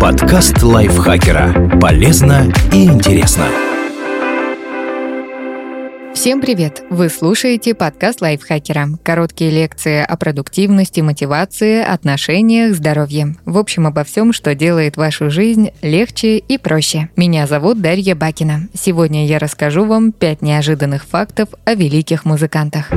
Подкаст лайфхакера. Полезно и интересно. Всем привет! Вы слушаете подкаст лайфхакера. Короткие лекции о продуктивности, мотивации, отношениях, здоровье. В общем, обо всем, что делает вашу жизнь легче и проще. Меня зовут Дарья Бакина. Сегодня я расскажу вам 5 неожиданных фактов о великих музыкантах.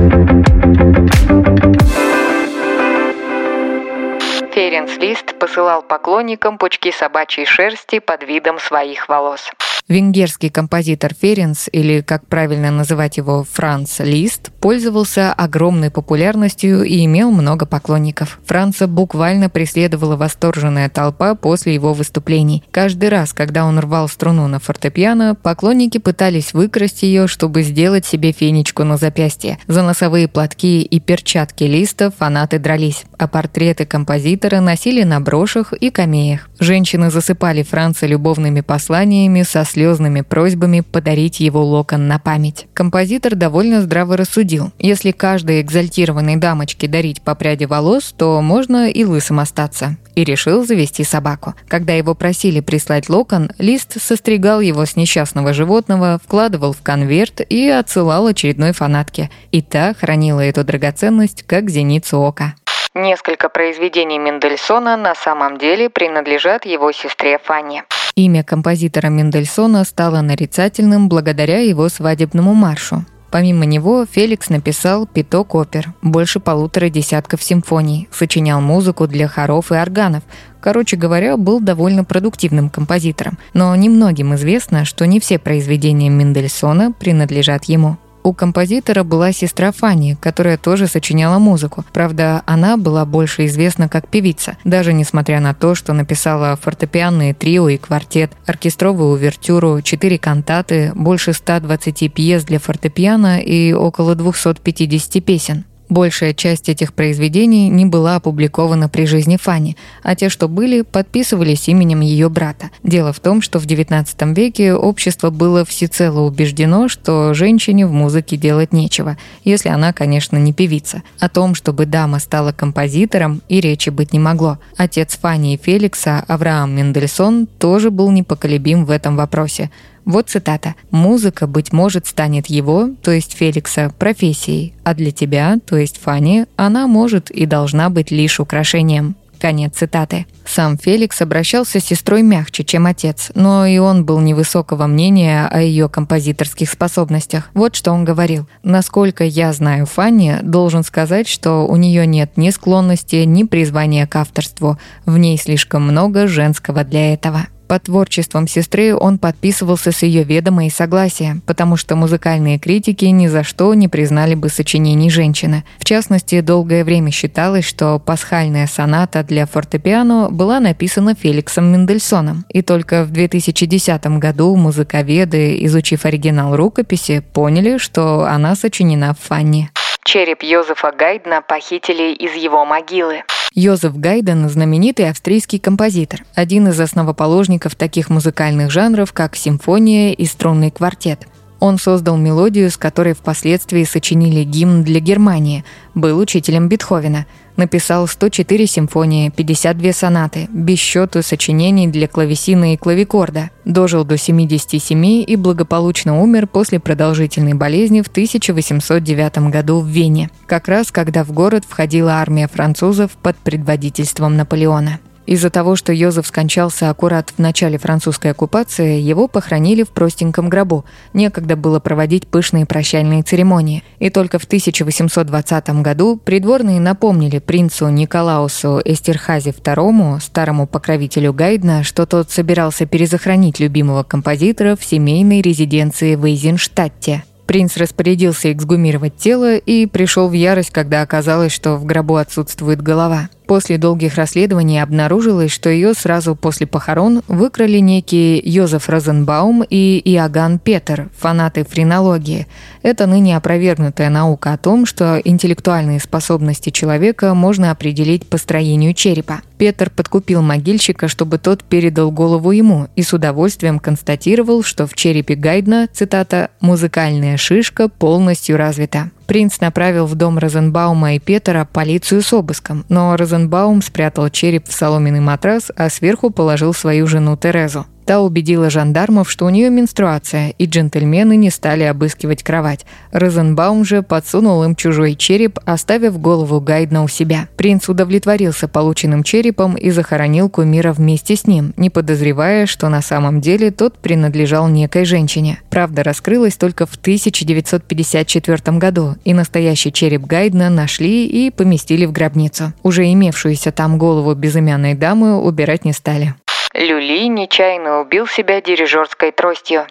Ференс Лист посылал поклонникам пучки собачьей шерсти под видом своих волос. Венгерский композитор Ференс, или, как правильно называть его, Франц Лист, пользовался огромной популярностью и имел много поклонников. Франца буквально преследовала восторженная толпа после его выступлений. Каждый раз, когда он рвал струну на фортепиано, поклонники пытались выкрасть ее, чтобы сделать себе фенечку на запястье. За носовые платки и перчатки Листа фанаты дрались, а портреты композитора носили на брошах и камеях. Женщины засыпали Франца любовными посланиями со слезными просьбами подарить его локон на память. Композитор довольно здраво рассудил. Если каждой экзальтированной дамочке дарить по пряди волос, то можно и лысым остаться. И решил завести собаку. Когда его просили прислать локон, Лист состригал его с несчастного животного, вкладывал в конверт и отсылал очередной фанатке. И та хранила эту драгоценность как зеницу ока. Несколько произведений Мендельсона на самом деле принадлежат его сестре Фанне. Имя композитора Мендельсона стало нарицательным благодаря его свадебному маршу. Помимо него Феликс написал пяток опер, больше полутора десятков симфоний, сочинял музыку для хоров и органов. Короче говоря, был довольно продуктивным композитором. Но немногим известно, что не все произведения Мендельсона принадлежат ему. У композитора была сестра Фанни, которая тоже сочиняла музыку. Правда, она была больше известна как певица, даже несмотря на то, что написала фортепианные трио и квартет, оркестровую увертюру, четыре кантаты, больше 120 пьес для фортепиано и около 250 песен. Большая часть этих произведений не была опубликована при жизни Фани, а те, что были, подписывались именем ее брата. Дело в том, что в XIX веке общество было всецело убеждено, что женщине в музыке делать нечего, если она, конечно, не певица. О том, чтобы дама стала композитором, и речи быть не могло. Отец Фани и Феликса, Авраам Мендельсон, тоже был непоколебим в этом вопросе. Вот цитата. «Музыка, быть может, станет его, то есть Феликса, профессией, а для тебя, то есть Фани, она может и должна быть лишь украшением». Конец цитаты. Сам Феликс обращался с сестрой мягче, чем отец, но и он был невысокого мнения о ее композиторских способностях. Вот что он говорил. «Насколько я знаю Фанни, должен сказать, что у нее нет ни склонности, ни призвания к авторству. В ней слишком много женского для этого». Под творчеством сестры он подписывался с ее ведома и согласия, потому что музыкальные критики ни за что не признали бы сочинений женщины. В частности, долгое время считалось, что пасхальная соната для фортепиано была написана Феликсом Мендельсоном. И только в 2010 году музыковеды, изучив оригинал рукописи, поняли, что она сочинена в Фанне. Череп Йозефа Гайдна похитили из его могилы. Йозеф Гайден – знаменитый австрийский композитор, один из основоположников таких музыкальных жанров, как симфония и струнный квартет. Он создал мелодию, с которой впоследствии сочинили гимн для Германии, был учителем Бетховена, написал 104 симфонии, 52 сонаты, без счету сочинений для клавесина и клавикорда, дожил до 77 и благополучно умер после продолжительной болезни в 1809 году в Вене, как раз когда в город входила армия французов под предводительством Наполеона. Из-за того, что Йозеф скончался аккурат в начале французской оккупации, его похоронили в простеньком гробу. Некогда было проводить пышные прощальные церемонии. И только в 1820 году придворные напомнили принцу Николаусу Эстерхазе II, старому покровителю Гайдна, что тот собирался перезахоронить любимого композитора в семейной резиденции в Эйзенштадте. Принц распорядился эксгумировать тело и пришел в ярость, когда оказалось, что в гробу отсутствует голова. После долгих расследований обнаружилось, что ее сразу после похорон выкрали некие Йозеф Розенбаум и Иоганн Петер, фанаты френологии. Это ныне опровергнутая наука о том, что интеллектуальные способности человека можно определить по строению черепа. Петр подкупил могильщика, чтобы тот передал голову ему, и с удовольствием констатировал, что в черепе Гайдна, цитата, «музыкальная шишка полностью развита». Принц направил в дом Розенбаума и Петера полицию с обыском, но Розенбаум спрятал череп в соломенный матрас, а сверху положил свою жену Терезу. Та убедила жандармов, что у нее менструация, и джентльмены не стали обыскивать кровать. Розенбаум же подсунул им чужой череп, оставив голову Гайдна у себя. Принц удовлетворился полученным черепом и захоронил кумира вместе с ним, не подозревая, что на самом деле тот принадлежал некой женщине. Правда раскрылась только в 1954 году, и настоящий череп Гайдна нашли и поместили в гробницу. Уже имевшуюся там голову безымянной дамы убирать не стали. Люли нечаянно убил себя дирижерской тростью.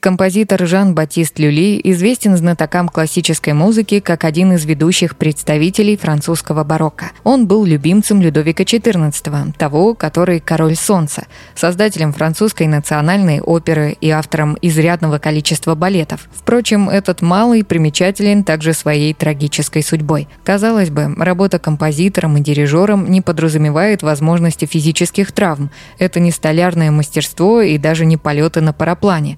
Композитор Жан-Батист Люли известен знатокам классической музыки как один из ведущих представителей французского барокко. Он был любимцем Людовика XIV, того, который «Король солнца», создателем французской национальной оперы и автором изрядного количества балетов. Впрочем, этот малый примечателен также своей трагической судьбой. Казалось бы, работа композитором и дирижером не подразумевает возможности физических травм. Это не столярное мастерство и даже не полеты на параплане.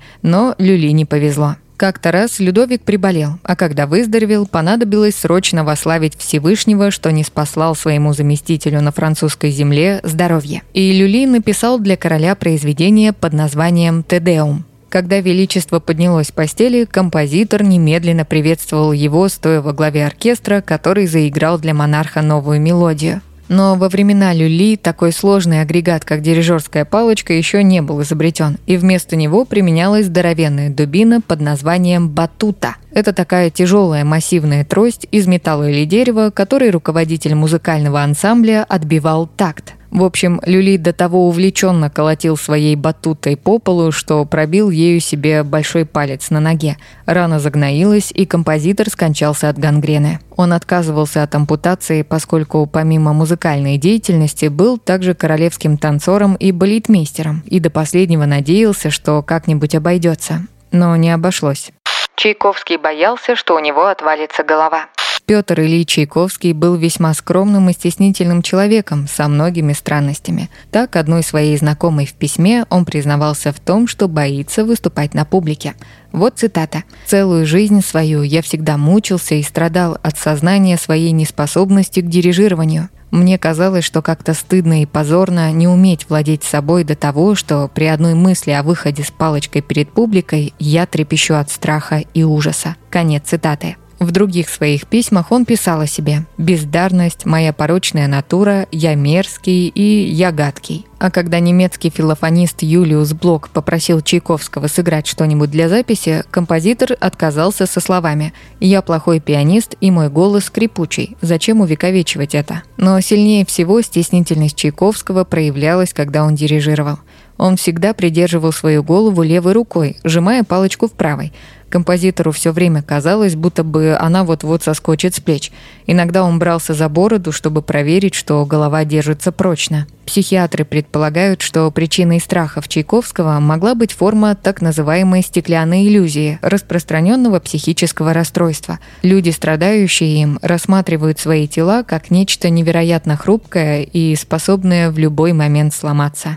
Люли не повезло. Как-то раз Людовик приболел, а когда выздоровел, понадобилось срочно вославить Всевышнего, что не спаслал своему заместителю на французской земле здоровье. И Люли написал для короля произведение под названием «Тедеум». Когда Величество поднялось с постели, композитор немедленно приветствовал его, стоя во главе оркестра, который заиграл для монарха новую мелодию. Но во времена люли такой сложный агрегат, как дирижерская палочка, еще не был изобретен, и вместо него применялась здоровенная дубина под названием батута. Это такая тяжелая массивная трость из металла или дерева, которой руководитель музыкального ансамбля отбивал такт. В общем, Люли до того увлеченно колотил своей батутой по полу, что пробил ею себе большой палец на ноге. Рана загноилась, и композитор скончался от гангрены. Он отказывался от ампутации, поскольку помимо музыкальной деятельности был также королевским танцором и балетмейстером, и до последнего надеялся, что как-нибудь обойдется. Но не обошлось. Чайковский боялся, что у него отвалится голова. Петр Ильич Чайковский был весьма скромным и стеснительным человеком со многими странностями. Так, одной своей знакомой в письме он признавался в том, что боится выступать на публике. Вот цитата. «Целую жизнь свою я всегда мучился и страдал от сознания своей неспособности к дирижированию. Мне казалось, что как-то стыдно и позорно не уметь владеть собой до того, что при одной мысли о выходе с палочкой перед публикой я трепещу от страха и ужаса». Конец цитаты. В других своих письмах он писал о себе «Бездарность, моя порочная натура, я мерзкий и я гадкий». А когда немецкий филофонист Юлиус Блок попросил Чайковского сыграть что-нибудь для записи, композитор отказался со словами «Я плохой пианист, и мой голос скрипучий. Зачем увековечивать это?» Но сильнее всего стеснительность Чайковского проявлялась, когда он дирижировал. Он всегда придерживал свою голову левой рукой, сжимая палочку в правой – Композитору все время казалось, будто бы она вот-вот соскочит с плеч. Иногда он брался за бороду, чтобы проверить, что голова держится прочно. Психиатры предполагают, что причиной страхов Чайковского могла быть форма так называемой стеклянной иллюзии, распространенного психического расстройства. Люди, страдающие им, рассматривают свои тела как нечто невероятно хрупкое и способное в любой момент сломаться.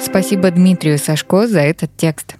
Спасибо Дмитрию Сашко за этот текст.